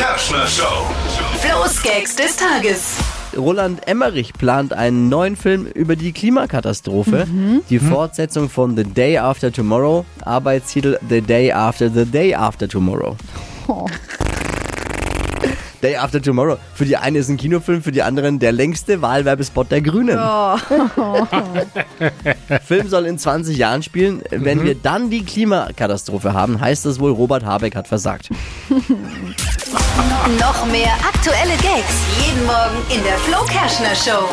Kerschner Show. Flo's Gags des Tages. Roland Emmerich plant einen neuen Film über die Klimakatastrophe. Die Fortsetzung von The Day After Tomorrow. Arbeitstitel The Day After the Day After Tomorrow. Day After Tomorrow. Für die eine ist ein Kinofilm, für die anderen der längste Wahlwerbespot der Grünen. Film soll in 20 Jahren spielen. Wenn wir dann die Klimakatastrophe haben, heißt das wohl, Robert Habeck hat versagt. Noch mehr aktuelle Gags jeden Morgen in der Flo Kerschner Show.